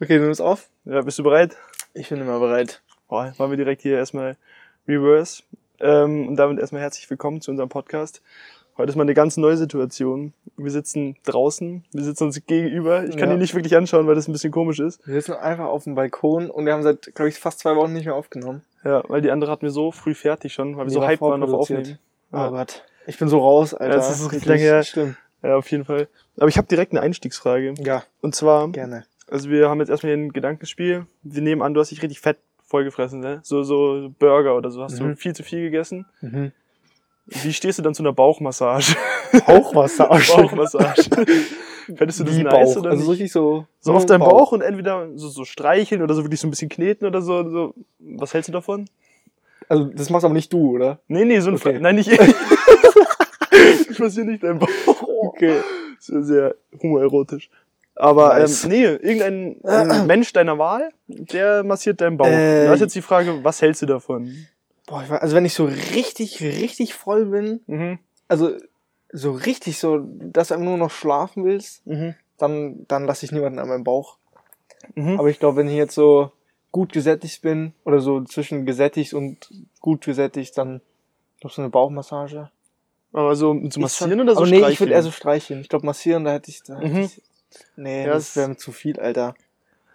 Okay, du nimmst auf. Ja, bist du bereit? Ich bin immer bereit. Boah, machen wir direkt hier erstmal Reverse. Ähm, und damit erstmal herzlich willkommen zu unserem Podcast. Heute ist mal eine ganz neue Situation. Wir sitzen draußen, wir sitzen uns gegenüber. Ich kann Ja. ihn nicht wirklich anschauen, weil das ein bisschen komisch ist. Wir sitzen einfach auf dem Balkon und wir haben seit, glaube ich, fast zwei Wochen nicht mehr aufgenommen. Ja, weil die andere hatten wir so früh fertig schon, weil wir Die so war hyped waren auf. Aufnehmen. Oh Ja. Gott. Ich bin so raus, Alter. Ja, das ist richtig lange her. Schlimm. Ja, auf jeden Fall. Aber ich habe direkt eine Einstiegsfrage. Ja, Und zwar, gerne. Also wir haben jetzt erstmal hier ein Gedankenspiel. Wir nehmen an, du hast dich richtig fett vollgefressen, ne? So, so Burger oder so. Hast du Mhm. viel zu viel gegessen? Mhm. Wie stehst du dann zu einer Bauchmassage? Bauchmassage. Bauchmassage. Fändest du das Wie nice Bauch. oder also richtig so. So auf deinem Bauch und entweder so, so streicheln oder so wirklich so ein bisschen kneten oder so, so. Was hältst du davon? Also das machst aber nicht du, oder? Nee, nee, so ein Okay. Fre- Nein, nicht ich. ich massiere nicht deinen Bauch. Okay. Das ist sehr homoerotisch. Aber Nice. ähm, nee, irgendein ein Mensch deiner Wahl, der massiert deinen Bauch. Äh, da ist jetzt die Frage, was hältst du davon? Boah, ich weiß, also wenn ich so richtig, richtig voll bin, Mhm. also so richtig so, dass du nur noch schlafen willst, Mhm. dann, dann lasse ich niemanden an meinem Bauch. Mhm. Aber ich glaube, wenn ich jetzt so gut gesättigt bin oder so zwischen gesättigt und gut gesättigt, dann noch so eine Bauchmassage. Aber so zu massieren oder so Aber nee, ich würde streicheln? eher so streicheln. Ich glaube, massieren, da hätte ich, da hätte Mhm. ich nee, Ja, das es- wäre zu viel, Alter.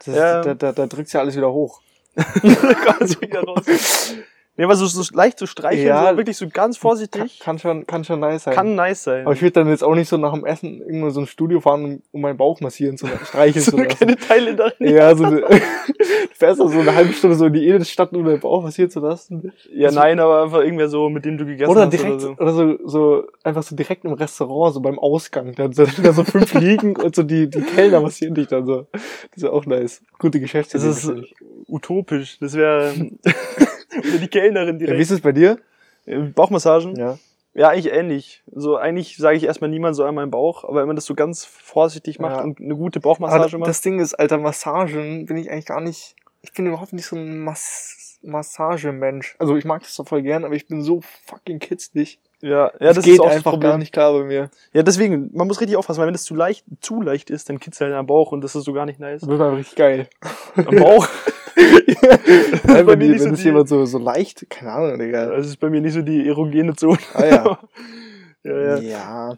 Das, Ja. Da, da, da drückt's ja alles wieder hoch. Ganz wieder raus. Nee, aber so, so leicht zu streicheln, Ja. so wirklich so ganz Kann, vorsichtig, kann schon, kann schon nice sein. kann nice sein. Aber ich würde dann jetzt auch nicht so nach dem Essen irgendwo so ein Studio fahren, um, um meinen Bauch massieren zu streicheln so zu lassen. kleine Teile darin. Ja, so eine, du fährst da so eine halbe Stunde so in die Innenstadt, um deinen Bauch massieren zu lassen. Ja, nein, aber einfach irgendwer so, mit dem du gegessen Oder hast direkt, oder so. oder so, so, einfach so direkt im Restaurant, so beim Ausgang. Da sind da so fünf liegen und so die, die Kellner massieren dich dann so. Das ist auch nice. Gute Das Geschäftsidee. ist natürlich. utopisch. Das wäre oder die Kellnerin ja, wie direkt. ist es bei dir? Äh, Bauchmassagen? Ja. Ja, eigentlich ähnlich. So eigentlich sage ich erstmal niemand so an meinen Bauch, aber wenn man das so ganz vorsichtig macht Ja. und eine gute Aber Bauchmassage macht. das Ding ist, alter, Massagen bin ich eigentlich gar nicht, ich bin überhaupt nicht so ein Mas Massagemensch. Also ich mag das doch voll gern, aber ich bin so fucking kitzlig. Ja, ja, das, das geht ist auch einfach Problem. gar nicht klar bei mir. Ja, deswegen, man muss richtig aufpassen, weil wenn das zu leicht, zu leicht ist, dann kitzelt halt am Bauch und das ist so gar nicht nice. Das wird einfach richtig geil. Am Bauch? Weil bei mir nicht wenn so die- jemand so, so leicht, keine Ahnung, Digga. Das ist bei mir nicht so die erogene Zone. Ah ja. ja, ja. ja.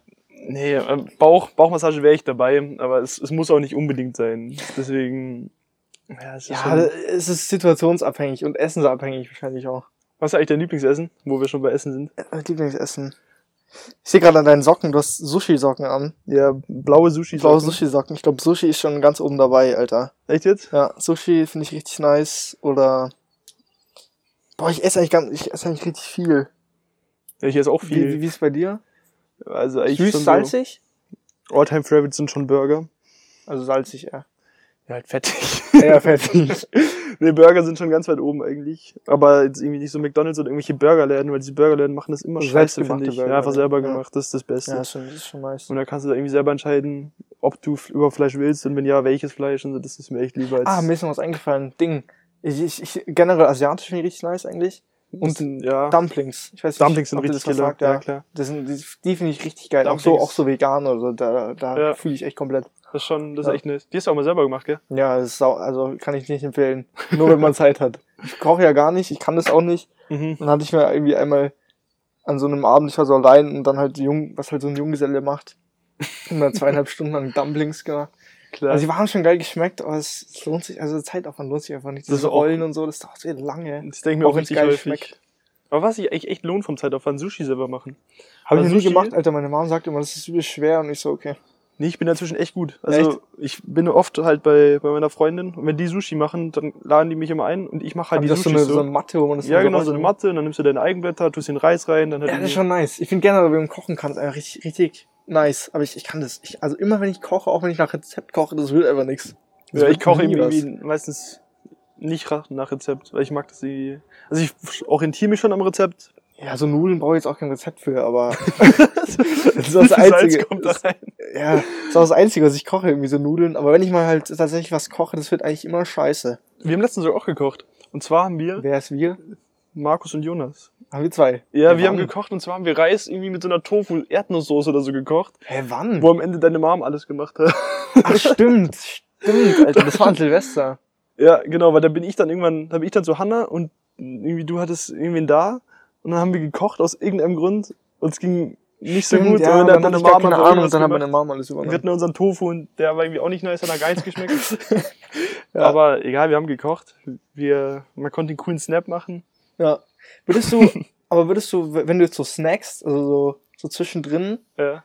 Nee, äh, Bauch, Bauchmassage wäre ich dabei, aber es, es muss auch nicht unbedingt sein. Deswegen, ja, es ist Ja, es ist situationsabhängig und essensabhängig wahrscheinlich auch. Was ist eigentlich dein Lieblingsessen, wo wir schon bei Essen sind? Äh, Lieblingsessen. Ich sehe gerade an deinen Socken, du hast Sushi-Socken an. Ja, blaue Sushi. Blaue Sushi-Socken. Ich glaube, Sushi ist schon ganz oben dabei, Alter. Echt jetzt? Ja, Sushi finde ich richtig nice. Oder. Boah, ich esse eigentlich ganz, ich esse eigentlich richtig viel. Ja, ich esse auch viel. wie, wie ist bei dir? also eigentlich Süß, salzig? So, All-Time Favorites sind schon Burger. Also salzig, ja. Ja, halt fettig. Ja, fertig. nee, Burger sind schon ganz weit oben eigentlich. Aber jetzt irgendwie nicht so McDonalds oder irgendwelche Burgerläden, weil diese Burgerläden machen das immer scheiße, finde ich. Burger, ja, einfach selber Ja. gemacht, das ist das Beste. ja, ist schon, ist schon nice. Und da kannst du da irgendwie selber entscheiden, ob du über Fleisch willst und wenn ja, welches Fleisch und so. Das ist mir echt lieber als. Ah, mir ist noch was eingefallen. Ding. Ich, ich, ich, generell asiatisch finde ich richtig nice eigentlich. und ja, Dumplings. Ich weiß nicht, Dumplings sind richtig das killer. sagt, Ja, ja. klar. Das sind, die, die finde ich richtig geil. Auch so, auch so vegan oder so. Da, da Ja. fühle ich echt komplett. Das ist schon, das ist Ja. echt nice. Die hast du auch mal selber gemacht, gell? Ja, das ist sau, also kann ich nicht empfehlen. Nur wenn man Zeit hat. Ich koche ja gar nicht, ich kann das auch nicht. Mhm. Dann hatte ich mir irgendwie einmal an so einem Abend, ich war so allein und dann halt jung, was halt so ein Junggeselle macht. Und dann zweieinhalb Stunden lang Dumplings gemacht. Klar. Also die waren schon geil geschmeckt, aber es, es lohnt sich, also Zeitaufwand lohnt sich einfach nicht. Das Das ist auch- Rollen und so, das dauert so lange. ich denke mir auch auch wenn's richtig geil häufig. schmeckt. Aber was ich eigentlich echt lohnt vom Zeitaufwand, Sushi selber machen. Habe ich Also noch nie gemacht, Alter. Meine Mom sagt immer, das ist übel schwer und ich so, okay. Nee, ich bin inzwischen echt gut. Also ich bin oft halt bei, bei meiner Freundin und wenn die Sushi machen, dann laden die mich immer ein und ich mache halt Haben die das so Sushi eine, so. so eine Matte, wo man das ja, genau, so eine? Matte und dann nimmst du deine Eigenblätter, tust den Reis rein, dann halt Ja, das ist schon nice. Ich finde generell, wenn man kochen kann, ist einfach richtig, richtig nice. Aber ich, ich kann das. Ich, also immer wenn ich koche, auch wenn ich nach Rezept koche, das wird einfach nichts. Das Ja, ich koche irgendwie meistens nicht nach Rezept, weil ich mag das irgendwie. Also ich orientiere mich schon am Rezept. Ja, so Nudeln brauche ich jetzt auch kein Rezept für, aber das ist das Einzige. kommt da rein. Ja, das ist auch das Einzige, was ich koche, irgendwie so Nudeln. Aber wenn ich mal halt tatsächlich was koche, das wird eigentlich immer scheiße. Wir haben letztens auch gekocht. Und zwar haben wir Wer ist wir? Markus und Jonas. Haben wir zwei? Ja, Hä, wir haben gekocht und zwar haben wir Reis irgendwie mit so einer Tofu-Erdnusssoße oder so gekocht, Hä, wann? wo am Ende deine Mom alles gemacht hat. Ach, stimmt. Stimmt, Alter, das war an Silvester. Ja, genau, weil da bin ich dann irgendwann, da bin ich dann zu Hanna und irgendwie du hattest irgendwen da und dann haben wir gekocht aus irgendeinem Grund und es ging nicht so gut. ja, und dann, dann ich gar keine Ahnung, dann hat meine Mama alles Wir übernommen. hatten unseren Tofu und der war irgendwie auch nicht nice, hat nach gar nichts geschmeckt. Ja. Aber egal, wir haben gekocht. Wir, man konnte einen coolen Snap machen. Ja. Würdest du, aber würdest du, wenn du jetzt so snackst, also so, so zwischendrin, Ja.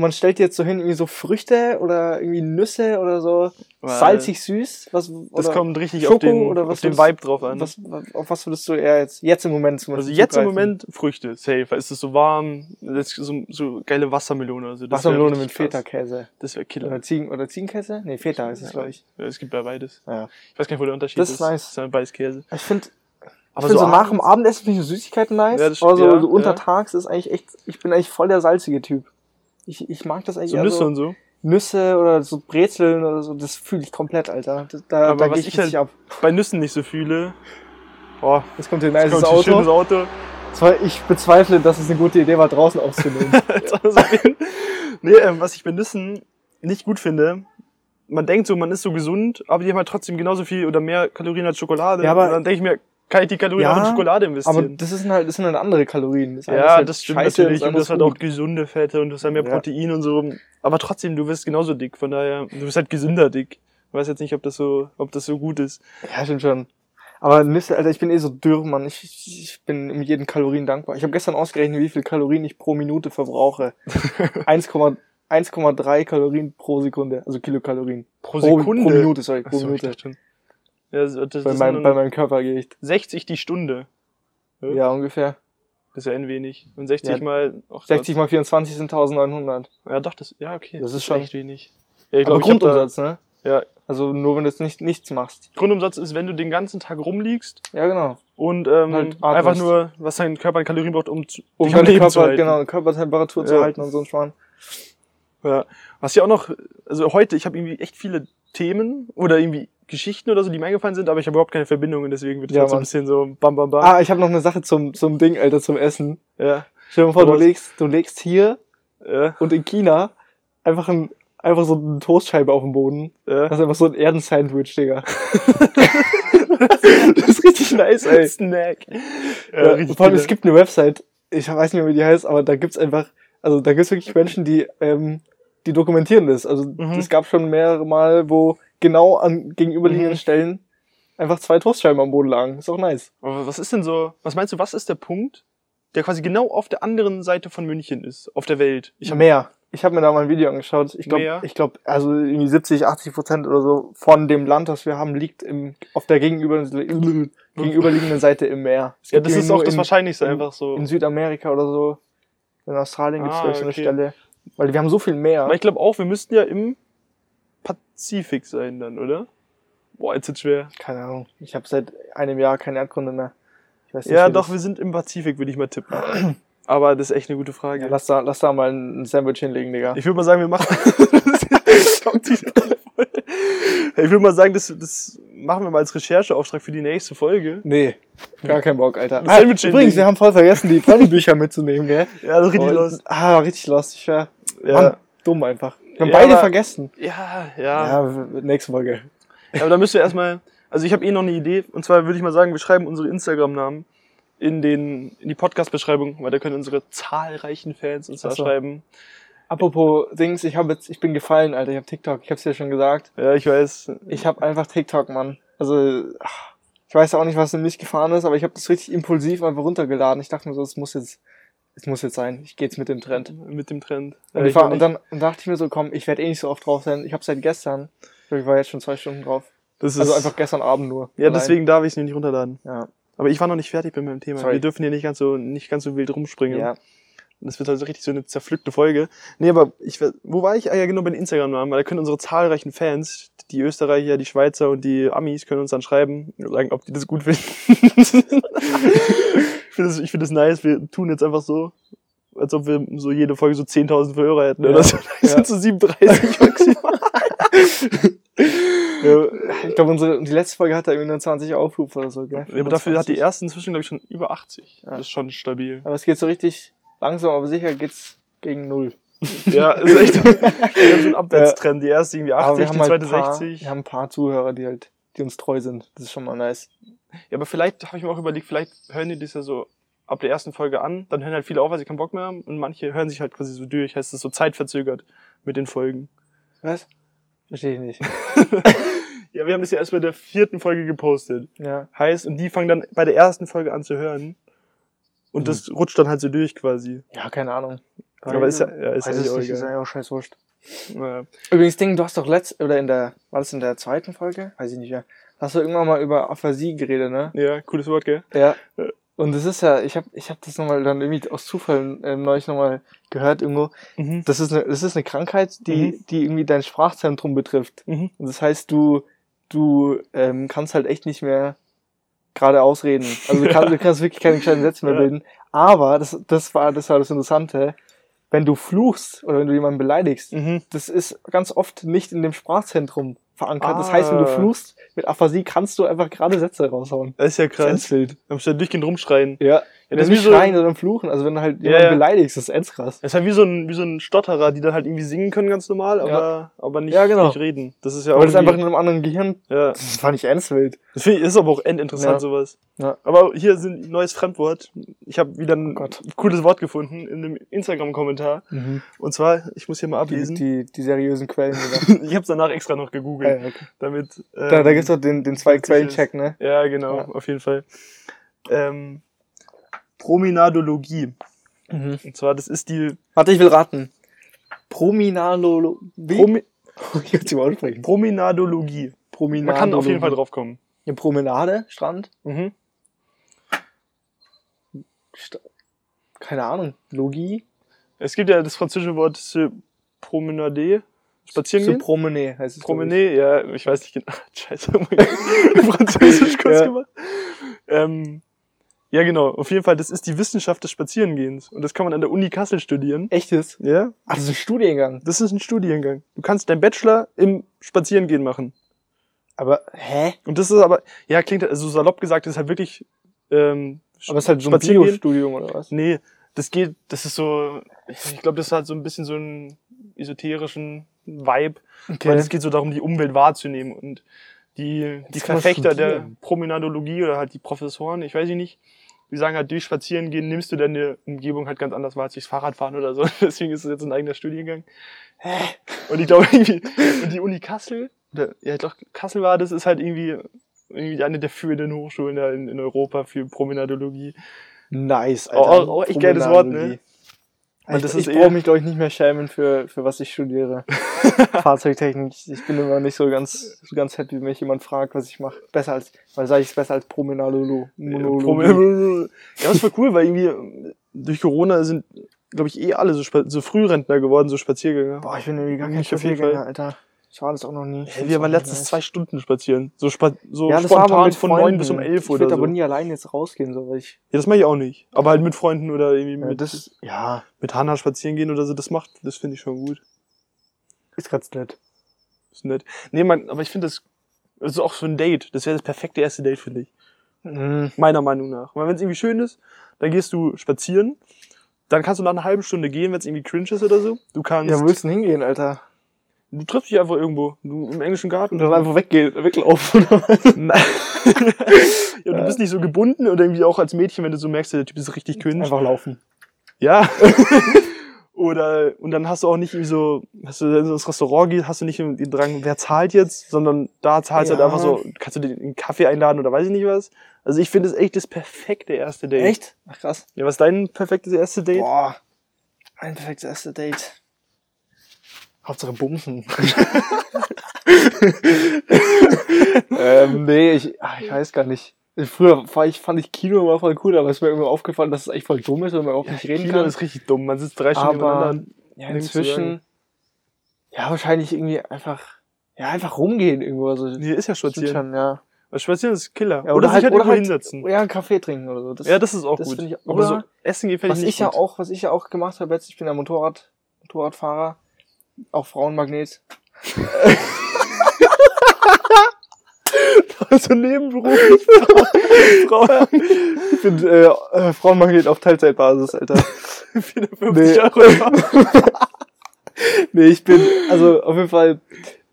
Und man stellt jetzt so hin, irgendwie so Früchte oder irgendwie Nüsse oder so, Weil salzig süß, was, Das kommt richtig Schoko auf den, oder was auf den Vibe drauf an. was, auf was würdest du eher jetzt, jetzt im Moment zum also Beispiel jetzt im zugreifen? Moment Früchte, safe. weil Es ist so warm, das ist so, so geile Wassermelone. Also Wassermelone mit. Feta-Käse. Das wäre Killer. Oder, Ziegen, oder Ziegenkäse? Nee, Feta ist es, glaube ich. Ja, es gibt ja beides. Ja. Ich weiß gar nicht, wo der Unterschied Das ist. ist nice. Das ist ja beides Käse. Ich finde, Aber ich find so, nach dem Abendessen finde ich so Süßigkeiten nice, Ja, das aber so, ja, so ja. untertags ist eigentlich echt, ich bin eigentlich voll der salzige Typ. Ich, ich mag das eigentlich So Nüsse so. und so. Nüsse oder so Brezeln oder so, das fühle ich komplett, Alter. Da Aber da was gehe ich ich halt- ab. Bei Nüssen nicht so viele. Boah, Jetzt kommt hier ein nices kommt ein schönes Auto. Auto. Ich bezweifle, dass es eine gute Idee war, draußen aufzunehmen. Nee, ähm, was ich bei Nüssen nicht gut finde, man denkt so, man ist so gesund, aber die haben halt trotzdem genauso viel oder mehr Kalorien als Schokolade. Ja, aber- Und dann denke ich mir, kann ich die Kalorien Ja, auch in Schokolade Aber investieren? das sind halt, das sind halt andere Kalorien. Das ja, halt das stimmt scheiße, natürlich. das Und halt ist auch gesunde Fette und du hast halt mehr Ja. Protein und so. Aber trotzdem, du wirst genauso dick. Von daher, du bist halt gesünder dick. Ich weiß jetzt nicht, ob das so, ob das so gut ist. Ja, stimmt schon. Aber Nüsse, Alter, ich bin eh so dürr, Mann. Ich, ich bin um jeden Kalorien dankbar. Ich habe gestern ausgerechnet, wie viel Kalorien ich pro Minute verbrauche. 1,3 1,3 Kalorien pro Sekunde, also Kilokalorien. Pro Pro, Sekunde. pro Minute, sorry, pro so, ich Minute. Ja, das, das, Bei, das meinem, sind bei meinem Körpergewicht. 60 die Stunde. Ja. Ja, ungefähr. Das ist ja ein wenig. Und 60 Ja, mal. ach, 60 mal 24 sind 1900. Ja, doch, das, ja, okay. Das ist schon- echt wenig. Ja, ich Aber glaube, ich hab da, Grundumsatz, ne? ja, Also nur wenn du jetzt nicht, nichts machst. Grundumsatz ist, wenn du den ganzen Tag rumliegst Ja, genau. und ähm, Halt einfach nur, was dein Körper an Kalorien braucht, um, zu, Um deine zu Körper, genau, Körpertemperatur zu Ja. halten und so ein Schmarrn. Ja. Was ja auch noch, also heute, ich habe irgendwie echt viele Themen oder irgendwie Geschichten oder so, die mir eingefallen sind, aber ich habe überhaupt keine Verbindungen, deswegen wird es Ja, halt so ein bisschen so bam bam bam. Ah, ich habe noch eine Sache zum, zum Ding, Alter, zum Essen. Ja, Stell dir mal vor, du legst, du legst hier ja, und in China einfach ein, einfach so eine Toastscheibe auf dem Boden. ja. Das ist einfach so ein Erdensandwich, Digga. das ist richtig nice, ey. Snack. Ja, Ja, vor allem, es gibt eine Website, ich weiß nicht mehr, wie die heißt, aber da gibt's einfach, also da gibt's wirklich Menschen, die, ähm, die dokumentieren das. Also Mhm. es gab schon mehrere Mal, wo genau an gegenüberliegenden Mhm. Stellen einfach zwei Toastscheiben am Boden lagen. Ist auch nice. Aber was ist denn so, was meinst du, was ist der Punkt, der quasi genau auf der anderen Seite von München ist, auf der Welt? Ich hab, mehr. Ich habe mir da mal ein Video angeschaut. Ich glaube, ich glaube, also irgendwie 70, 80 Prozent oder so von dem Land, das wir haben, liegt im, auf der gegenüber, gegenüberliegenden Seite im Meer. Es ja, gibt das ist auch das in, Wahrscheinlichste in- einfach so. in Südamerika oder so. In Australien Ah, glaube ich, so eine okay. Stelle. Weil wir haben so viel Meer. Aber ich glaube auch, wir müssten ja im Pazifik sein dann, oder? Boah, jetzt ist schwer. Keine Ahnung. Ich habe seit einem Jahr keine Erdkunde mehr. Ich weiß nicht, Ja, doch, das- wir sind im Pazifik, würde ich mal tippen. Aber das ist echt eine gute Frage. Ja, lass da, lass da mal ein Sandwich hinlegen, Digga. Ich würde mal sagen, wir machen. Ich würde mal sagen, das, das machen wir mal als Rechercheauftrag für die nächste Folge. Nee, gar kein Bock, Alter. Ah, übrigens, hinlegen. wir haben voll vergessen, die Promi-Bücher mitzunehmen, gell? Ja, das ist richtig los. Ah, richtig los. Ich war Ja. Mann, dumm einfach. Wir haben Ja, beide aber- vergessen. Ja, ja. Ja, nächste Folge. Ja, aber da müsst ihr erstmal, also ich habe eh noch eine Idee, und zwar würde ich mal sagen, wir schreiben unsere Instagram-Namen in, den, in die Podcast-Beschreibung, weil da können unsere zahlreichen Fans uns da so. schreiben. Apropos Dings, ich habe jetzt, ich bin gefallen, Alter. Ich habe TikTok. Ich hab's dir schon gesagt. Ja, ich weiß. Ich habe einfach TikTok, Mann. Also, ach, ich weiß auch nicht, was in mich gefahren ist, aber ich habe das richtig impulsiv einfach runtergeladen. Ich dachte mir so, es muss jetzt, es muss jetzt sein. Ich gehe jetzt mit dem Trend. Mit dem Trend. Und, Ja, war, und dann und dachte ich mir so, komm, ich werde eh nicht so oft drauf sein. Ich habe seit gestern, ich war jetzt schon zwei Stunden drauf. das ist, Also einfach gestern Abend nur. ja, Allein. deswegen darf ich es nicht runterladen. Ja. Aber ich war noch nicht fertig mit meinem Thema. Sorry. Wir dürfen hier nicht ganz so, nicht ganz so wild rumspringen. ja. Und das wird also richtig so eine zerpflückte Folge. Nee, aber ich, wo war ich? Ah ja, genau, bei den Instagram-Namen, weil da können unsere zahlreichen Fans, die Österreicher, die Schweizer und die Amis, können uns dann schreiben und sagen, ob die das gut finden. ich finde das, ich finde das nice. Wir tun jetzt einfach so, als ob wir so jede Folge so 10.000 Hörer hätten Ja. oder so. Ja. sind so 37 maximal. ja ich glaube, unsere die letzte Folge hatte irgendwie nur 20 Aufrufe oder so, gell? Ja, aber dafür hat die 25. erste inzwischen, glaube ich, schon über 80. Ja. Das ist schon stabil. Aber es geht so richtig langsam, aber sicher geht's gegen null. Ja, ist echt so ein Abwärtstrend. Die erste irgendwie Aber 80, wir die halt zweite ein paar, 60. wir haben ein paar Zuhörer, die halt, die uns treu sind. Das ist schon mal nice. Ja, aber vielleicht habe ich mir auch überlegt, vielleicht hören die das ja so ab der ersten Folge an, dann hören halt viele auf, weil sie keinen Bock mehr haben und manche hören sich halt quasi so durch, heißt es so zeitverzögert mit den Folgen. Was? Verstehe ich nicht. Ja, wir haben das ja erst bei der vierten Folge gepostet. Ja. Heißt, und die fangen dann bei der ersten Folge an zu hören. Und das rutscht dann halt so durch quasi. Ja, keine Ahnung. Aber ist ja, ja ist ja nicht ist ja auch scheiß wurscht. Ja. Übrigens, Ding, du hast doch letzt, oder in der, war das in der zweiten Folge? Weiß ich nicht mehr. Hast du irgendwann mal über Aphasie geredet, ne? ja, cooles Wort, gell? Ja. Ja. Und das ist ja, ich habe ich hab das nochmal dann irgendwie aus Zufall äh, neulich nochmal gehört irgendwo. Mhm. Das ist eine, das ist eine Krankheit, die, Mhm. die irgendwie dein Sprachzentrum betrifft. Mhm. Und das heißt, du, du ähm, kannst halt echt nicht mehr gerade ausreden. Also du, kannst, du kannst wirklich keine gescheiten Sätze mehr bilden. Aber das, das war das war das Interessante. Wenn du fluchst oder wenn du jemanden beleidigst, Mhm. das ist ganz oft nicht in dem Sprachzentrum verankert. Das heißt, wenn du Ah. fluchst mit Aphasie, kannst du einfach gerade Sätze raushauen. Das ist ja krass. wild. Da musst du ja durchgehend rumschreien. Ja. Ja, Ja, das das ist wie so- schreien oder fluchen. Also wenn du halt Ja, jemanden ja. beleidigst, das ist ends krass. Das ist halt wie so ein, wie so ein Stotterer, die dann halt irgendwie singen können ganz normal, aber, aber nicht, Ja, genau. nicht reden. Das ist ja Aber auch das ist einfach in einem anderen Gehirn. ja. Das fand ich ends wild. Das finde ich, ist aber auch endinteressant, Ja. sowas. Ja. Aber hier sind ein neues Fremdwort. Ich habe wieder ein Oh cooles Wort gefunden in einem Instagram-Kommentar. Und zwar, ich muss hier mal Die, ablesen. die, die seriösen Quellen. Ich habe es danach extra noch gegoogelt, ja, okay. damit. Ähm, Da, da gibt's doch den, den zwei witzig Quellen-Check, ne? Ja, genau, Ja. auf jeden Fall. Ähm, Promenadologie. Und zwar, das ist die Warte, ich will raten. Prominalolo... Wie? Promi ich kann es mal aussprechen. Promenadologie. Promenade. Man kann auf jeden Fall drauf kommen. Eine Promenade, Strand. Mhm. St keine Ahnung. Logie. Es gibt ja das französische Wort se promenader, spazieren gehen. Promenade heißt es. Promener, ja, ich weiß nicht genau. Scheiße. Französisch kurz Ja. gemacht. Ähm, ja, genau. Auf jeden Fall, das ist die Wissenschaft des Spazierengehens. Und das kann man an der Uni Kassel studieren. Echtes? Ja, Ach, das ist ein Studiengang. das ist ein Studiengang. Du kannst deinen Bachelor im Spazierengehen machen. Aber, hä? Und das ist aber, ja, klingt, also salopp gesagt, das ist halt wirklich, ähm, Aber es ist halt so ein? Biostudium oder was? Nee, das geht, das ist so, ich glaube, das hat so ein bisschen so einen esoterischen Vibe, weil es geht so darum, die Umwelt wahrzunehmen und die, die Verfechter der. Promenadologie oder halt die Professoren, ich weiß nicht, die sagen halt, durch Spazierengehen nimmst du deine Umgebung halt ganz anders wahr als durchs Fahrradfahren oder so. Deswegen ist es jetzt ein eigener Studiengang. Und ich glaube irgendwie, und die Uni Kassel, oder, ja, doch, Kassel war das, ist halt irgendwie, irgendwie eine der führenden Hochschulen da in, in Europa für Promenadologie. Nice, Auch- auch- auch echt geiles Wort, ne? Und Ich, das ich ist brauche mich, glaube ich, nicht mehr schämen für, für was ich studiere. Fahrzeugtechnik. Ich bin immer nicht so ganz, so ganz happy, wenn mich jemand fragt, was ich mache. Besser als, weil sage ich es besser als Promenadolo. Monologie. Ja, das war cool, weil irgendwie durch Corona sind, glaube ich, eh alle so, so Frührentner geworden, so Spaziergänger. Boah, ich bin irgendwie gar kein Spaziergänger. Alter. Ich war das auch noch nie. Hey, wir waren letztens zwei Stunden spazieren. So, spa so ja, das war aber spontan von neun bis um elf Ich oder würde so. aber nie allein jetzt rausgehen, so, weil ich, Ja, das mache ich auch nicht. Aber halt mit Freunden oder irgendwie ja, mit, das, ja, mit Hanna spazieren gehen oder so, das macht, das finde ich schon gut. ist ganz nett. Ist nett. Nee, man, aber ich finde das, das ist auch so ein Date. Das wäre das perfekte erste Date, finde ich. Mhm. Meiner Meinung nach. Weil wenn es irgendwie schön ist, dann gehst du spazieren. Dann kannst du nach einer halben Stunde gehen, wenn es irgendwie cringe ist oder so. Du kannst, Ja, wo willst du denn hingehen, Alter? Du triffst dich einfach irgendwo. Du, Im englischen Garten. Und dann einfach weggehen, weglaufen oder was? Nein. ja, du bist nicht so gebunden oder irgendwie auch als Mädchen, wenn du so merkst, der Typ ist richtig cringe. Einfach laufen. Ja. oder, und dann hast du auch nicht irgendwie so, hast du wenn du ins Restaurant gehst, hast du nicht den Drang, wer zahlt jetzt, sondern da zahlst du Ja. halt einfach so, kannst du den einen Kaffee einladen oder weiß ich nicht was. Also ich finde es echt das perfekte erste Date. Echt? Ach krass. Ja, was ist dein perfektes erste Date? Boah. Ein perfektes erste Date. Hauptsache Bumsen. ähm, nee, ich, ach, ich weiß gar nicht. Früher ich, fand ich Kino immer voll cool, aber es ist mir irgendwie aufgefallen, dass es echt voll dumm ist, wenn man auch nicht reden Kino kann. ist richtig dumm. Man sitzt drei Stunden aber ja, inzwischen, ja, wahrscheinlich irgendwie einfach, ja, einfach rumgehen irgendwo. Also, Hier ist ja Spazieren. schon, ja. Weil Spazieren ist Killer. ja oder, sich halt oder irgendwo halt, hinsetzen. Ja, einen Kaffee trinken oder so. Das, ja, das ist auch das gut. ich- aber oder so Essen geht vielleicht was ich ja gut. auch, was ich ja auch gemacht habe jetzt, ich bin ja Motorrad, Motorradfahrer, auch Frauenmagnet. Also nebenberuflich. Frau. Ich bin äh, äh, Frauenmagnet auf Teilzeitbasis, Alter. 450 Nee. Euro. nee, ich bin, also auf jeden Fall,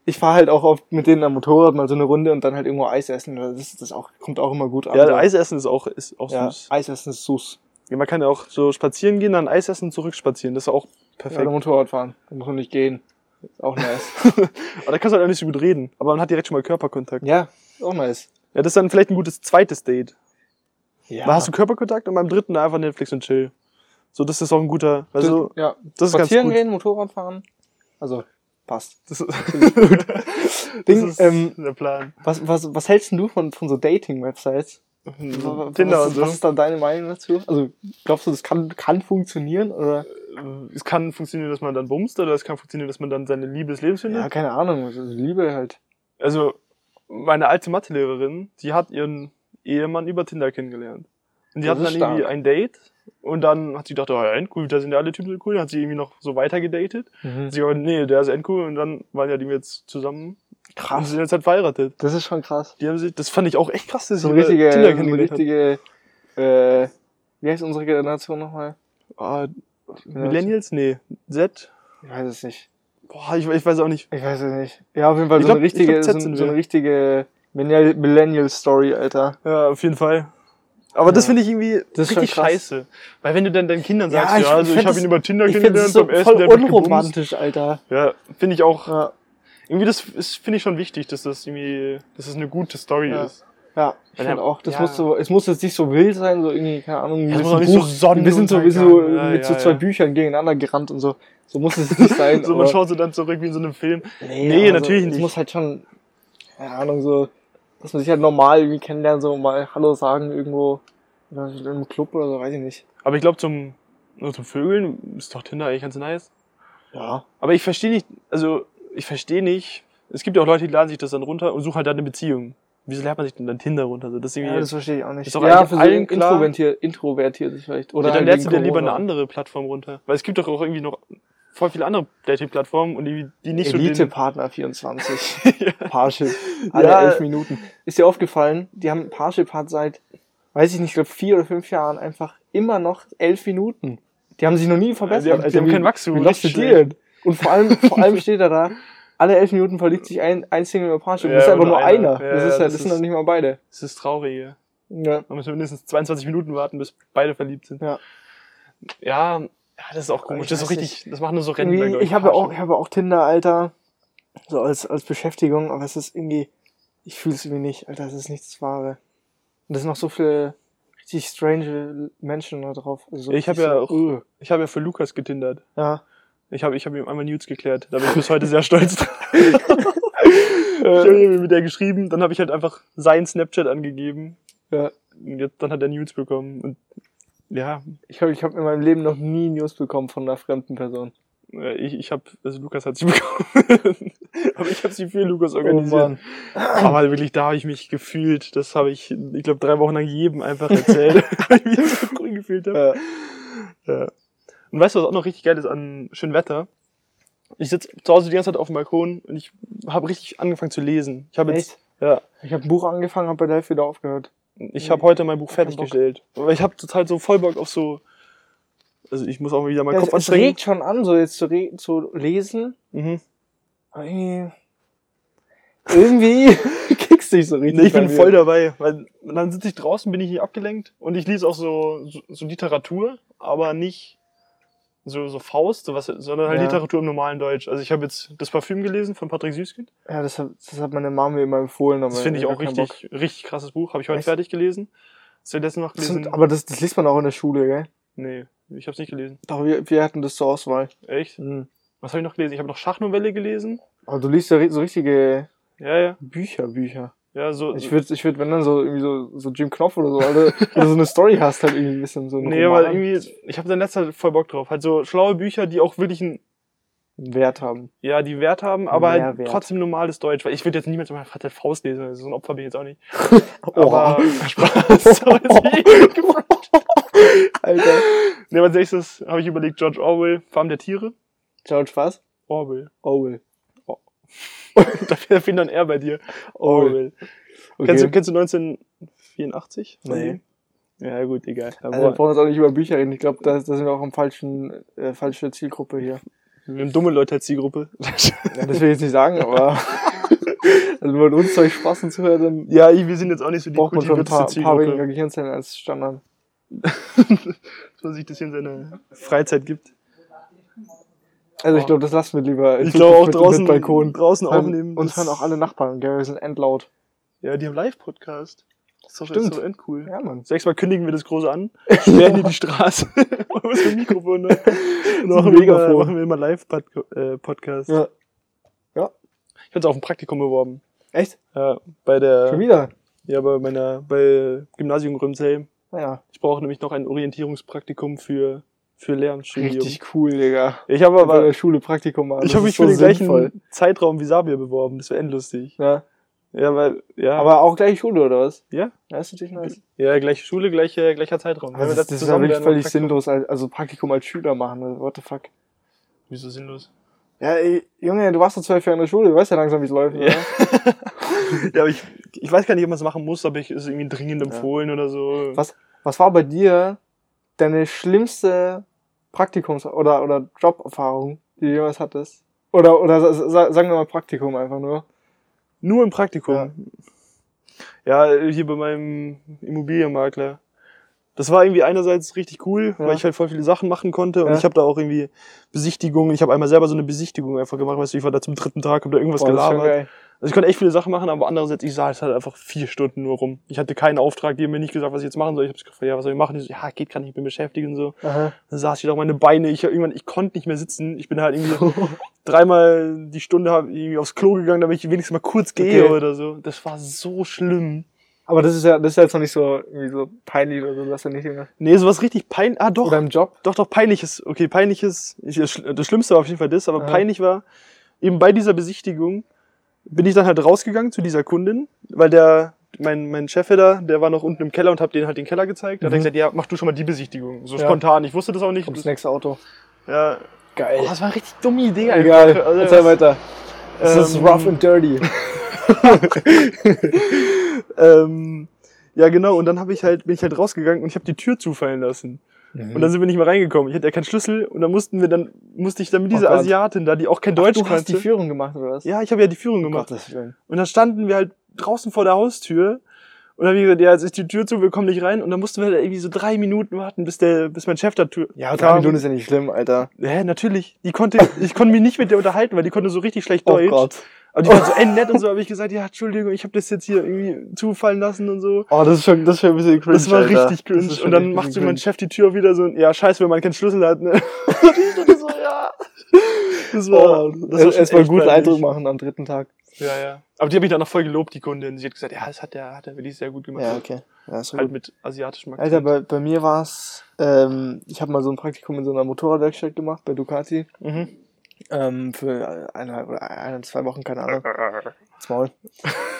ich fahre halt auch oft mit denen am Motorrad mal so eine Runde und dann halt irgendwo Eis essen. Das, ist, das auch, kommt auch immer gut an. Ja, so. Eis essen ist auch, ist auch ja, süß. Eis essen ist süß. Ja, man kann ja auch so spazieren gehen, dann Eis essen und zurück spazieren. Das ist auch perfekt. oder Motorrad fahren. Da muss man nicht gehen. Ist auch nice. Aber da kannst du halt auch nicht so gut reden. Aber man hat direkt schon mal Körperkontakt. ja, ist auch nice. Ja, das ist dann vielleicht ein gutes zweites Date. Ja. Da hast du Körperkontakt und beim dritten einfach Netflix und chill. So, das ist auch ein guter, also, ja, das ist ganz spazieren gut. gehen, Motorrad fahren. Also, passt. Das ist, Ding, das ist ähm, der Plan. Was, was, was hältst du von, von so Dating-Websites? Was, Tinder was, und so. was ist da deine Meinung dazu? Also, glaubst du, das kann, kann funktionieren? Oder? Es kann funktionieren, dass man dann bumst, oder es kann funktionieren, dass man dann seine Liebe des Lebens findet. Ja, keine Ahnung. Also, Liebe halt. Also, meine alte Mathelehrerin, die hat ihren Ehemann über Tinder kennengelernt. Und die Das hatten dann ist irgendwie stark. ein Date. Und dann hat sie gedacht, oh ja, endcool, da sind ja alle Typen so cool. Dann hat sie irgendwie noch so weiter gedatet. Mhm. Sie aber, nee, der ist endcool. Und dann waren ja die jetzt zusammen. Und Krass. sind jetzt halt verheiratet. Das ist schon krass. Die haben sich, das fand ich auch echt krass, dass So sie richtige, Tinder so kennengelernt richtige, äh, wie heißt unsere Generation nochmal? hat. Ah, Millennials? Nee. Z? Ich weiß es nicht. Boah, ich, ich weiß auch nicht. Ich weiß es nicht. Ja, auf jeden Fall so glaub- eine ich richtige, glaub, so, so eine richtige Millennial- Millennial-Story, Alter. Ja, auf jeden Fall. Aber das Ja. finde ich irgendwie Das richtig scheiße. Weil wenn du dann deinen Kindern Ja, sagst, ja, ich also ich habe das- ihn über Tinder das kennengelernt, so beim ersten voll gebumst. unromantisch, Alter. Ja, finde ich auch. Ja, Irgendwie das ist, finde ich schon wichtig, dass das irgendwie, dass das eine gute Story Ja. ist. Ja ich finde auch, das ja. muss so, es muss jetzt nicht so wild sein, so irgendwie, keine Ahnung, ein bisschen nicht so Buch, ein bisschen so, bisschen so. Ja, mit so ja, zwei ja. Büchern gegeneinander gerannt und so. So muss es nicht sein. So, man schaut so dann zurück wie in so einem Film. Nee, Nee, aber natürlich so, Es nicht. muss halt schon, keine Ahnung, so, dass man sich halt normal irgendwie kennenlernt, so mal Hallo sagen irgendwo, in einem Club oder so, weiß ich nicht. Aber ich glaube zum, nur zum Vögeln ist doch Tinder eigentlich ganz nice. Ja. Aber ich verstehe nicht, also ich verstehe nicht, es gibt ja auch Leute, die laden sich das dann runter und suchen halt dann eine Beziehung. Wieso lernt man sich denn dann Tinder runter? Also das ist irgendwie, Ja, das verstehe ich auch nicht. Ist doch ja, für so allen klar. introvertiert, introvertiert ist vielleicht. Oder ja, dann lernst du dir lieber eine andere Plattform runter. Weil es gibt doch auch irgendwie noch voll viele andere Dating-Plattformen und die, die nicht so den, Elite-Partner 24. ja. Parship. Alle Ja. elf Minuten. Ist dir aufgefallen, die haben Parship hat seit, weiß ich nicht, ich glaube vier oder fünf Jahren einfach immer noch elf Minuten. Die haben sich noch nie verbessert. die haben- die Alter, haben wie- kein Wachstum, Wie denn? Und vor allem, vor allem steht er da, alle elf Minuten verliebt sich ein, ein Single über Parship. Ja, das ist einfach nur einer. einer. Ja, das, ist ja, ja, das das, sind doch nicht mal beide. Das ist traurig. Ja. Man muss mindestens 22 Minuten warten, bis beide verliebt sind. Ja. Ja, ja das ist auch komisch. Das ist so weiß richtig, das machen nur so Rennen. Irgendwie, ich habe ja auch, ich habe auch Tinder, Alter. So als, als Beschäftigung, aber es ist irgendwie, ich fühle es irgendwie nicht, Alter, es ist nichts Wahre. Und es sind noch so viele richtig strange Menschen da drauf. Also so Ich hab richtig ja auch-. Ich habe ja für Lukas getindert. Ja. Ich habe ich hab ihm einmal Nudes geklärt. Da bin ich bis heute sehr stolz drauf. ich habe mit der geschrieben, dann habe ich halt einfach sein Snapchat angegeben. Ja. Und jetzt, dann hat er Nudes bekommen. Und ja, Ich glaube, ich habe in meinem Leben noch nie News bekommen von einer fremden Person. äh, ich, ich habe, also Lukas hat sie bekommen. Aber ich habe sie für Lukas organisiert. Aber wirklich, da habe ich mich gefühlt. Das habe ich, ich glaube, drei Wochen lang jedem einfach erzählt, weil ich mich so cool gefühlt habe. Ja. Ja. Und weißt du, was auch noch richtig geil ist an schönem Wetter? Ich sitze zu Hause die ganze Zeit auf dem Balkon und ich habe richtig angefangen zu lesen. Ich habe jetzt, ja, Ich habe ein Buch angefangen, habe bei der Hälfte wieder aufgehört. ich habe heute mein Buch fertiggestellt. Aber ich habe total so voll Bock auf so, also ich muss auch mal wieder meinen Ja, Kopf es, es anstrengen. regt schon an, so jetzt zu, zu lesen. Mhm. Aber irgendwie, irgendwie kickst dich so richtig. Nee, ich bin voll dabei, weil dann sitze ich draußen, bin ich nicht abgelenkt und ich lese auch so, so, so Literatur, aber nicht so, so Faust, so was, sondern halt Ja. Literatur im normalen Deutsch. Also ich habe jetzt das Parfüm gelesen von Patrick Süßkind. Ja, das hat, das hat meine Mama mir immer empfohlen. Das finde ich auch keinen Bock. richtig, richtig krasses Buch. Habe ich heute Echt? fertig gelesen. Hast du das noch Das gelesen? sind, aber das, das liest man auch in der Schule, gell? nee, ich habe es nicht gelesen. Doch, wir, wir hatten das zur Auswahl. Echt? Mhm. Was habe ich noch gelesen? Ich habe noch Schachnovelle gelesen. Aber du liest ja so richtige Ja, ja. Bücher, Bücher. Ja, so. Ich würde, ich würd, wenn dann so irgendwie so, so Jim Knopf oder so, Alter, wo du so eine Story hast, halt irgendwie ein bisschen so nee, aber irgendwie, ich habe da in letzter Zeit voll Bock drauf. Halt so schlaue Bücher, die auch wirklich einen, Wert haben. ja, die Wert haben, aber halt Mehrwert. trotzdem normales Deutsch. Weil ich würde jetzt niemals mal Vater Faust lesen. Also so ein Opfer bin ich jetzt auch nicht. Aber Spaß. Alter. nee, als nächstes habe ich überlegt, George Orwell, Farm der Tiere. George was? Orwell. Orwell. Da fehlt dann R bei dir. Orwell. Okay. Kennst, du, kennst du 1984? von Nee. Ja, gut, egal. also, wir brauchen jetzt auch nicht über Bücher reden. Ich glaube, da, da sind wir auch am falschen, äh, falsche Zielgruppe hier. Wir haben dumme Leute als Zielgruppe. Ja, das will ich jetzt nicht sagen, aber also wenn man uns solche Spaßen zuhört, dann ja, wir sind jetzt auch nicht so die braucht man schon ein paar, paar weniger Gehirnzellen als Standard. dass man sich das hier in seiner Freizeit gibt. Also ich glaube, das lassen wir lieber. Ich glaube auch mit- draußen, mit Balkon. draußen aufnehmen. Uns das- hören auch alle Nachbarn, gell? Wir sind endlaut. Ja, die haben Live-Podcast. Das ist doch Stimmt. So endcool. Ja, Mann. Sechsmal kündigen wir das große an, sperren hier die Straße, so ein Mikrofon ne? und machen wir, immer, machen wir immer Live-Podcast. Ja. Ich habe uns auf ein Praktikum beworben. Echt? Ja, bei Schon der, wieder? ja, bei meiner, bei Gymnasium Grümshelm. Naja. Ich brauche nämlich noch ein Orientierungspraktikum für, für Lehramtsstudium. Richtig cool, Digga. Ich habe Aber bei aber, der Schule Praktikum machen. ich habe mich für so den gleichen. Zeitraum wie Sabir beworben. Das wäre endlustig. Ja. Ja, weil, ja, Aber auch gleiche Schule, oder was? ja, Ja, ist natürlich nice. ja, gleiche Schule, gleiche, gleicher Zeitraum. Aber wir das, das ist ja wirklich wären, völlig sinnlos, als- also Praktikum als Schüler machen. Also, what the fuck? Wieso sinnlos? Ja, ey, Junge, du warst doch zwölf Jahre in der Schule, du weißt ja langsam, wie es läuft, Ja. ja, aber ich, ich weiß gar nicht, ob man es machen muss, aber ich ist irgendwie dringend empfohlen oder so. Was, was war bei dir deine schlimmste Praktikums- oder, oder Joberfahrung, die du jemals hattest? Oder, oder sa- sa- sagen wir mal Praktikum einfach nur. Nur im Praktikum. Ja, hier bei meinem Immobilienmakler. Das war irgendwie einerseits richtig cool, Ja. weil ich halt voll viele Sachen machen konnte und Ja. ich habe da auch irgendwie Besichtigungen. Ich habe einmal selber so eine Besichtigung einfach gemacht, weißt du, ich war da zum dritten Tag, habe da irgendwas Boah, gelabert. Also ich konnte echt viele Sachen machen, aber andererseits, ich saß halt einfach vier Stunden nur rum. Ich hatte keinen Auftrag, die haben mir nicht gesagt, was ich jetzt machen soll. Ich habe gefragt, ja, was soll ich machen? Die so, ja, geht gar nicht, ich bin beschäftigt und so. Aha. Dann saß ich da auf meine Beine, ich irgendwann, ich konnte nicht mehr sitzen. Ich bin halt irgendwie dreimal die Stunde irgendwie aufs Klo gegangen, damit ich wenigstens mal kurz gehe Okay. oder so. Das war so schlimm. Aber das ist ja, das ist ja jetzt noch nicht so, irgendwie so peinlich oder so, dass er nicht immer. Nee, sowas richtig peinlich. Ah, doch. Oder im Job. Doch, doch, peinliches. Okay, peinliches. Ich, das das Schlimmste war auf jeden Fall das, aber Aha. peinlich war, eben bei dieser Besichtigung bin ich dann halt rausgegangen zu dieser Kundin, weil der, mein, mein Chef da, der war noch unten im Keller und hab denen halt den Keller gezeigt. Da hat er Mhm. gesagt, ja, mach du schon mal die Besichtigung. So Ja. spontan. Ich wusste das auch nicht. Ums nächste Auto. Ja. Geil. Oh, das war eine richtig dumme Idee Egal. einfach. Also, Erzähl weiter. Das ist ähm, rough and dirty. ähm, ja, genau. Und dann hab ich halt, bin ich halt rausgegangen und ich habe die Tür zufallen lassen. Mhm. Und dann sind wir nicht mehr reingekommen. Ich hatte ja keinen Schlüssel und dann mussten wir dann, musste ich dann mit Oh dieser Gott. Asiatin da, die auch kein Deutsch du hast die kannte. Führung gemacht, oder was? Ja, ich habe ja die Führung um gemacht. Willen. Und dann standen wir halt draußen vor der Haustür und dann hab ich gesagt, ja, jetzt ist die Tür zu, wir kommen nicht rein. Und dann mussten wir halt irgendwie so drei Minuten warten, bis der, bis mein Chef da Tür Ja, drei Minuten ist ja nicht schlimm, Alter. Ja, natürlich. Die konnte, ich konnte mich nicht mit der unterhalten, weil die konnte so richtig schlecht Oh Deutsch. Gott. Aber die war so endnett und so, habe ich gesagt, ja, Entschuldigung, ich habe das jetzt hier irgendwie zufallen lassen und so. Oh, das ist schon, das ist schon ein bisschen cringe. Das war Alter. richtig cringe. Und dann macht so mein. Chef die Tür wieder so, ja, scheiße, wenn man keinen Schlüssel hat, ne? Und ich dachte so, ja. Das war, Oh, das war erstmal echt guten. Eindruck machen am dritten Tag. Ja, ja. Aber die habe ich dann noch voll gelobt, die Kundin. Sie hat gesagt, ja, das hat der, hat der wirklich sehr gut gemacht. Ja, okay. Ja, ist Halt gut. mit asiatischem Akzent. Alter, bei, bei mir war's, ähm, ich habe mal so ein Praktikum in so einer Motorradwerkstatt gemacht bei Ducati. Mhm. Ähm, für eine oder eine, zwei Wochen, keine Ahnung. Ins Maul.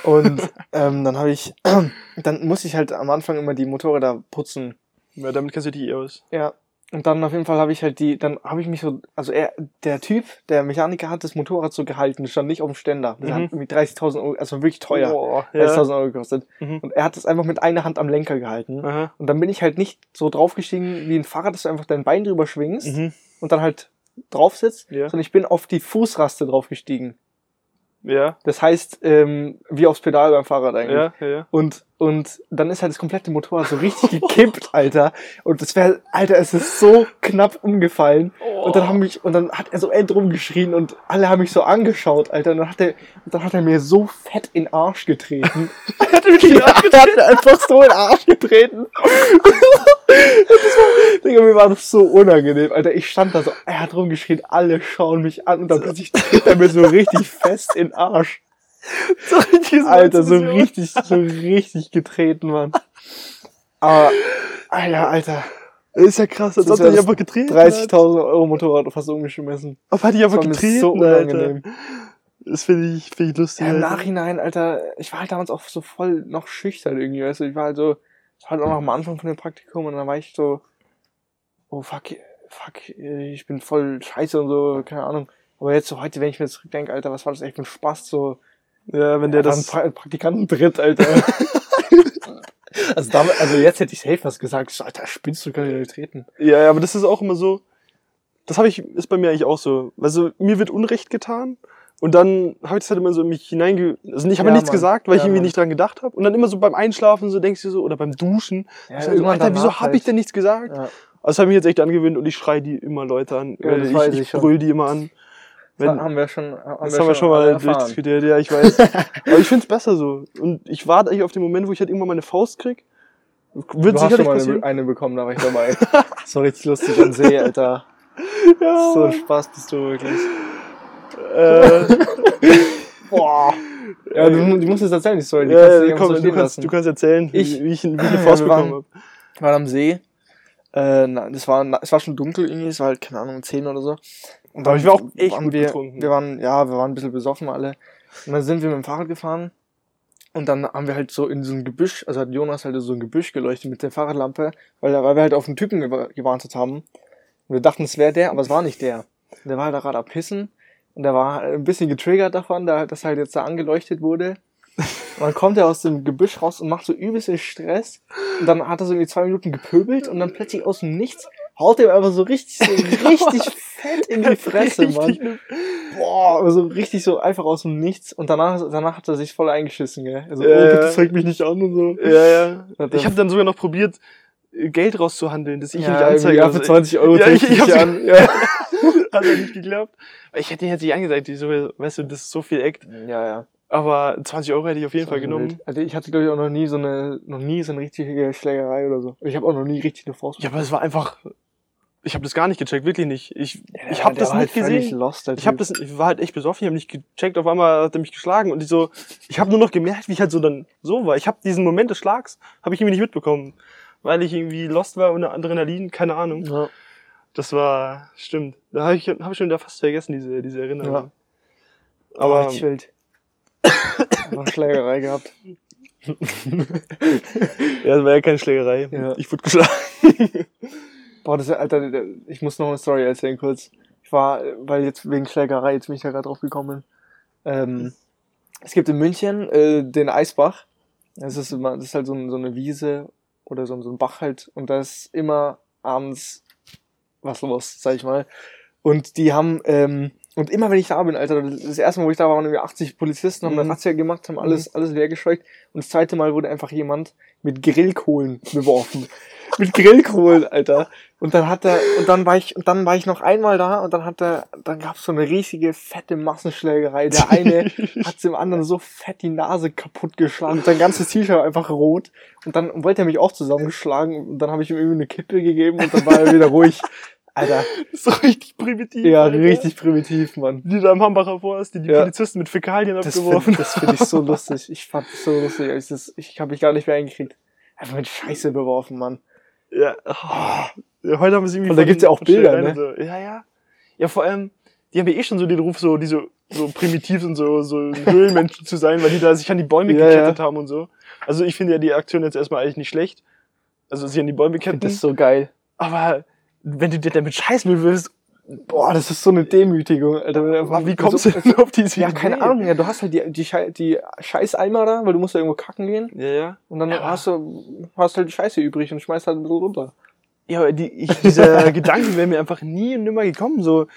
Und ähm, dann habe ich, dann musste ich halt am Anfang immer die Motorräder putzen. Ja, damit kennst du dich eh aus. Ja. Und dann auf jeden Fall habe ich halt die, dann habe ich mich so, also er, der Typ, der Mechaniker hat das Motorrad so gehalten, das stand nicht auf dem Ständer. Das Mhm. hat irgendwie 30.000 Euro, also wirklich teuer. Boah, ja. 30.000 Euro gekostet. Mhm. Und er hat es einfach mit einer Hand am Lenker gehalten. Aha. Und dann bin ich halt nicht so draufgestiegen wie ein Fahrrad, dass du einfach dein Bein drüber schwingst Mhm. und dann halt drauf sitzt, Ja. sondern ich bin auf die Fußraste draufgestiegen. Ja. Das heißt, ähm, wie aufs Pedal beim Fahrrad eigentlich. Ja, ja, ja. Und, und dann ist halt das komplette Motorrad so richtig gekippt, Alter. Und das wäre, Alter, es ist so knapp umgefallen. Und dann haben mich, und dann hat er so end rumgeschrien und alle haben mich so angeschaut, Alter. Und dann hat er, und dann hat er mir so fett in den Arsch getreten. er hat mich ja, er hat mir einfach so in den Arsch getreten. das war, Digga, mir war das so unangenehm, Alter. Ich stand da so, er hat rumgeschrien, alle schauen mich an und dann plötzlich tritt er mir so richtig fest in den Arsch. So Alter, so richtig, so richtig getreten, Mann. Aber, Alter, Alter, ist ja krass, als Das ob er ist dich einfach getreten 30.000 Euro Motorrad fast umgeschmissen. hat. Ob hat dich einfach getreten, so unangenehm. Alter. Das finde ich, finde ich lustig. Ja, im. Nachhinein, Alter, ich war halt damals auch so voll noch schüchtern irgendwie, weißt du, ich war halt so, ich war halt auch noch am Anfang von dem Praktikum und dann war ich so, oh fuck, fuck, ich bin voll scheiße und so, keine Ahnung. Aber jetzt so heute, wenn ich mir zurückdenke, Alter, was war das echt für ein Spaß, so, Ja, wenn der da das. pra Praktikanten tritt, Alter. also, damit, also jetzt hätte ich safe was gesagt, so, Alter, spinnst du, ich nicht treten. Ja, ja, aber das ist auch immer so. das habe ich, ist bei mir eigentlich auch so. Also mir wird Unrecht getan und dann habe ich das halt immer so in mich hineinge... Also ich habe Ja, nichts Mann. gesagt, weil ich Ja, irgendwie Mann. nicht dran gedacht habe. Und dann immer so beim Einschlafen so denkst du so, oder beim Duschen. Ja, so, Alter, wieso habe ich halt. denn nichts gesagt? Ja. Also das habe ich jetzt echt angewöhnt und ich schreie die immer Leute an. Ja, das ich, ich, ich brüll die immer an. Das Wenn, haben wir schon, haben das haben wir schon mal durchdiskutiert, ja, ich weiß. Aber ich find's besser so. Und ich warte eigentlich auf den Moment, wo ich halt irgendwann meine Faust krieg. Wird Du hast schon sicherlich mal eine, eine bekommen, da war ich dabei. das war richtig lustig am See, Alter. Ja. So ein Spaß bist du wirklich. Äh, Boah. Ja, du, du musst es erzählen, die Story. Die ja, kannst ja, komm, du, kannst, du kannst erzählen, Ich- wie, ich, wie ich eine Ja, Faust wir bekommen habe. Wir waren am See. Äh, na, das war, na, es war schon dunkel irgendwie, es war halt, keine Ahnung, 10 oder so. Und Aber ich war auch echt waren gut wir, betrunken. wir waren, ja, wir waren ein bisschen besoffen alle. Und dann sind wir mit dem Fahrrad gefahren. Und dann haben wir halt so in so ein Gebüsch, also hat Jonas halt so ein Gebüsch geleuchtet mit der Fahrradlampe, weil, weil wir halt auf einen Typen gewa- gewartet haben. Und wir dachten, es wäre der, aber es war nicht der. Der war halt da gerade am Pissen. Und der war ein bisschen getriggert davon, da, dass er halt jetzt da angeleuchtet wurde. Und dann kommt er aus dem Gebüsch raus und macht so übelst Stress. Und dann hat er so irgendwie zwei Minuten gepöbelt und dann plötzlich aus dem Nichts haut er einfach so richtig, so richtig fett in die Fresse, Mann. Boah, also richtig so einfach aus dem Nichts. Und danach, danach hat er sich voll eingeschissen, gell. Also, Ja, oh, bitte ja. zeig mich nicht an und so. Ja, ja. Ich er- habe dann sogar noch probiert, Geld rauszuhandeln, dass ich ihn ja, nicht anzeige. Ja, für 20 Euro Ja, ich- ich ich hab's- an. Ja. Hat ja nicht geklappt. Ich hätte ihn jetzt nicht angezeigt, die so, weißt du, das ist so viel Act. ja, ja. Aber 20 Euro hätte ich auf jeden Fall genommen. wild. Also ich hatte, glaube ich, auch noch nie so eine, noch nie so eine richtige Schlägerei oder so. Ich habe auch noch nie richtig eine Faust. Ja, aber es war einfach. Ich habe das gar nicht gecheckt, wirklich nicht. Ich, Ja, ich habe das nicht halt gesehen. Lost, Ich habe das, ich war halt echt besoffen, ich habe nicht gecheckt, auf einmal hat er mich geschlagen und ich so, ich habe nur noch gemerkt, wie ich halt so dann so war. Ich habe diesen Moment des Schlags, habe ich irgendwie nicht mitbekommen, weil ich irgendwie lost war und Adrenalin, keine Ahnung. Ja. Das war, stimmt. Da habe ich, hab ich schon wieder fast vergessen, diese, diese Erinnerung. Ja. Aber Aber richtig wild. Noch Schlägerei gehabt. ja, das war ja keine Schlägerei. Ja. Ich wurde geschlagen. Boah, das Alter, ich muss noch eine Story erzählen kurz. Ich war, weil jetzt wegen Schlägerei, jetzt bin ich da gerade drauf gekommen. Ähm, es gibt in München äh, den Eisbach. Das ist immer, das ist halt so, so eine Wiese oder so, so ein Bach halt. Und da ist immer abends was los, sag ich mal. Und die haben, ähm, und immer wenn ich da bin, Alter, das erste Mal, wo ich da war, waren irgendwie 80 Polizisten, haben Mhm. eine Razzia gemacht, haben alles, alles leer gescheucht. Und das zweite Mal wurde einfach jemand mit Grillkohlen beworfen. mit Grillkohlen, Alter. Und dann hat er, und dann war ich, und dann war ich noch einmal da und dann hat er, dann gab's so eine riesige, fette Massenschlägerei. Der eine hat dem anderen so fett die Nase kaputt geschlagen. Sein ganzes T-Shirt war einfach rot. Und dann wollte er mich auch zusammengeschlagen. Und dann habe ich ihm irgendwie eine Kippe gegeben und dann war er wieder ruhig. Alter, Das ist so richtig primitiv. ja, Alter. richtig primitiv, Mann. Die da im Hambacher Forst, die die Ja. Polizisten mit Fäkalien Das abgeworfen finde find ich so lustig. Ich fand das so lustig. Ich, das, ich habe mich gar nicht mehr eingekriegt. Einfach mit Scheiße beworfen, Mann. Ja. Oh. ja heute haben wir sie irgendwie Und da gibt's ja auch Bilder, ne? So. Ja, ja. Ja, vor allem, die haben ja eh schon so den Ruf, so, die so, so primitiv und so, so Höhlenmenschen zu sein, weil die da sich an die Bäume Ja, gekettet ja. haben und so. Also ich finde ja die Aktion jetzt erstmal eigentlich nicht schlecht. Also sich an die Bäume ketten. finde das so geil. aber wenn du dir damit scheißen willst, Boah, das ist so eine Demütigung, Alter. wie kommst du denn auf diese Ja, keine Idee? Ahnung. Ja, du hast halt die, die, Schei die Scheißeimer da, weil du musst ja irgendwo kacken gehen. Ja, ja. Und dann Ja. hast du hast halt die Scheiße übrig und schmeißt halt ein bisschen runter. Ja, aber die, ich, dieser Gedanke wäre mir einfach nie und nimmer gekommen. So,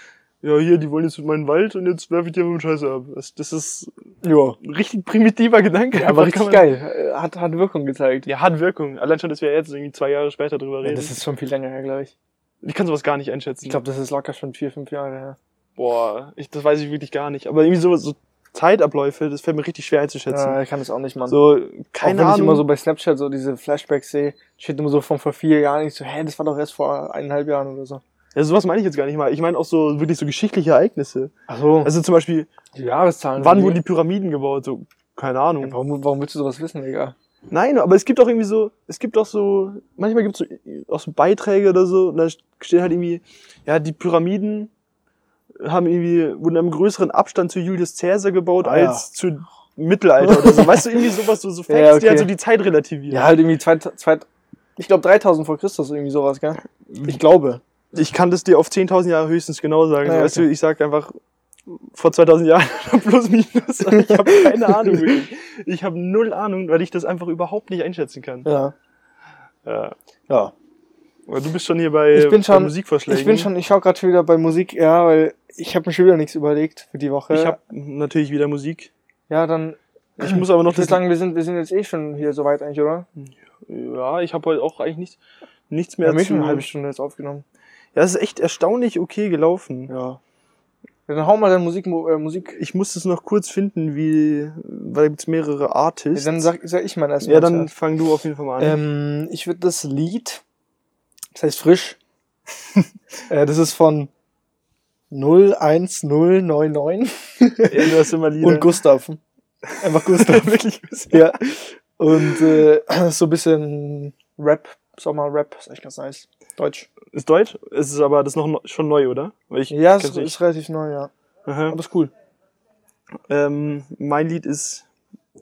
ja, hier, die wollen jetzt in meinen Wald und jetzt werfe ich dir mit Scheiße ab. Das, das ist Ja. ein richtig primitiver Gedanke. Ja, aber richtig man- geil. Hat, hat Wirkung gezeigt. Ja, hat Wirkung. Allein schon, dass wir jetzt irgendwie zwei Jahre später drüber Ja, reden. das ist schon viel länger her, glaube ich. Ich kann sowas gar nicht einschätzen. Ich glaube, das ist locker schon vier, fünf Jahre her. boah, ich, das weiß ich wirklich gar nicht. Aber irgendwie so, so Zeitabläufe, das fällt mir richtig schwer einzuschätzen. Ja, ich kann das auch nicht, Mann. so, Auch keine wenn ich Ahnung. immer so bei Snapchat so diese Flashbacks sehe, steht immer so von vor vier Jahren. Ich so, hä, das war doch erst vor eineinhalb Jahren oder so. ja, sowas meine ich jetzt gar nicht mal. Ich meine auch so wirklich so geschichtliche Ereignisse. Ach so. Also zum Beispiel, die Jahreszahlen. wann wurden die Pyramiden gebaut? So, keine Ahnung. Ja, warum, warum willst du sowas wissen, Digga? Nein, aber es gibt auch irgendwie so, es gibt auch so, manchmal gibt es so, auch so Beiträge oder so, und da steht halt irgendwie, ja, die Pyramiden haben irgendwie, wurden im größeren Abstand zu Julius Caesar gebaut Ah, ja. als zu Mittelalter oder so. Weißt du, irgendwie sowas, so, so Facts, Ja, die halt okay. so die Zeit relativieren. Ja, halt irgendwie zwei, zwei ich glaube 3000 vor Christus irgendwie sowas, gell? Ich glaube. Ich kann das dir auf 10.000 Jahre höchstens genau sagen. Ja, weißt okay. du, ich sag einfach vor 2000 Jahren plus minus. Ich habe keine Ahnung wirklich. Ich habe null Ahnung, weil ich das einfach überhaupt nicht einschätzen kann. Ja. Ja. Ja. Du bist schon hier bei, Ich bin bei schon- Musikvorschlägen. Ich bin schon, ich schau gerade wieder bei Musik, ja, weil ich habe mir schon wieder nichts überlegt für die Woche. Ich habe natürlich wieder Musik. ja, dann. Ich muss aber noch Ich würde das. sagen, wir sind, wir sind jetzt eh schon hier soweit eigentlich, oder? Ja, ich habe heute auch eigentlich nichts, nichts mehr haben eh zu. schon eine halbe Stunde jetzt aufgenommen. Ja, es ist echt erstaunlich okay gelaufen. Ja. Ja dann hau mal deine Musik, äh, Musik. Ich muss es noch kurz finden, wie, weil da gibt's mehrere Ja, Artists. dann sag, sag ich mal erstmal. ja, dann fang du auf jeden Fall mal an. Ähm, ich würde das Lied, das heißt frisch, äh, das ist von 01099 Ja, du hast immer Lieder. und Gustav. Einfach Gustav. Wirklich? ja. Und äh, so ein bisschen Rap, Sommer-Rap, ist echt ganz nice. Deutsch. Ist Deutsch? Es ist aber das noch schon neu, oder? Ich Ja, es ist, relativ neu, ja. Aha. Aber ist cool. Ähm, mein Lied ist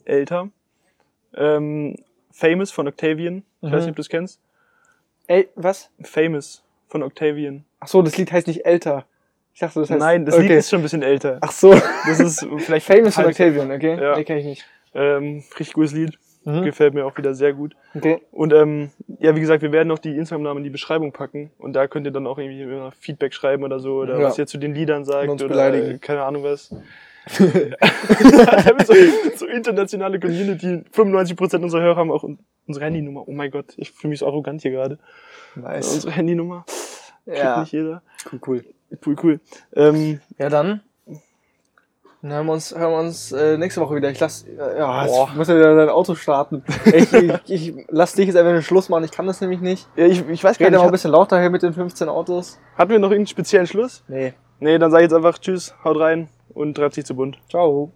älter. Ähm, Famous von Octavian. Ich Mhm. weiß nicht, ob du es kennst. Ey, was? Famous von Octavian. Ach so, das Lied heißt nicht älter. Ich dachte, das heißt. Nein, das okay. Lied ist schon ein bisschen älter. Ach so. Das ist vielleicht Famous von halb- Octavian, okay? Ja. Nee, kenn ich nicht. Ähm, richtig gutes Lied. Mhm. Gefällt mir auch wieder sehr gut. Okay. Und ähm, ja, wie gesagt, wir werden noch die Instagram-Namen in die Beschreibung packen. Und da könnt ihr dann auch irgendwie immer Feedback schreiben oder so. Oder Ja. was ihr zu den Liedern sagt. Oder beleidigen. keine Ahnung was. so, so internationale Community. 95% unserer Hörer haben auch un- unsere Handynummer. Oh mein Gott, ich fühle mich so arrogant hier gerade. Nice. Unsere Handynummer. Kriegt Ja. nicht jeder. Cool, cool. Cool, cool. Ähm, Ja, dann. Dann hören wir uns, hören wir uns äh, nächste Woche wieder. Ich lass, äh, ja, Boah. ich muss ja wieder dein Auto starten. ich, ich, ich lass dich jetzt einfach den Schluss machen. Ich kann das nämlich nicht. ja, ich, ich weiß gar rede nicht, mal ein bisschen lauter hier mit den 15 Autos. hatten wir noch irgendeinen speziellen Schluss? Nee. Nee, dann sag ich jetzt einfach Tschüss, haut rein und treibt sich zu bunt. Ciao.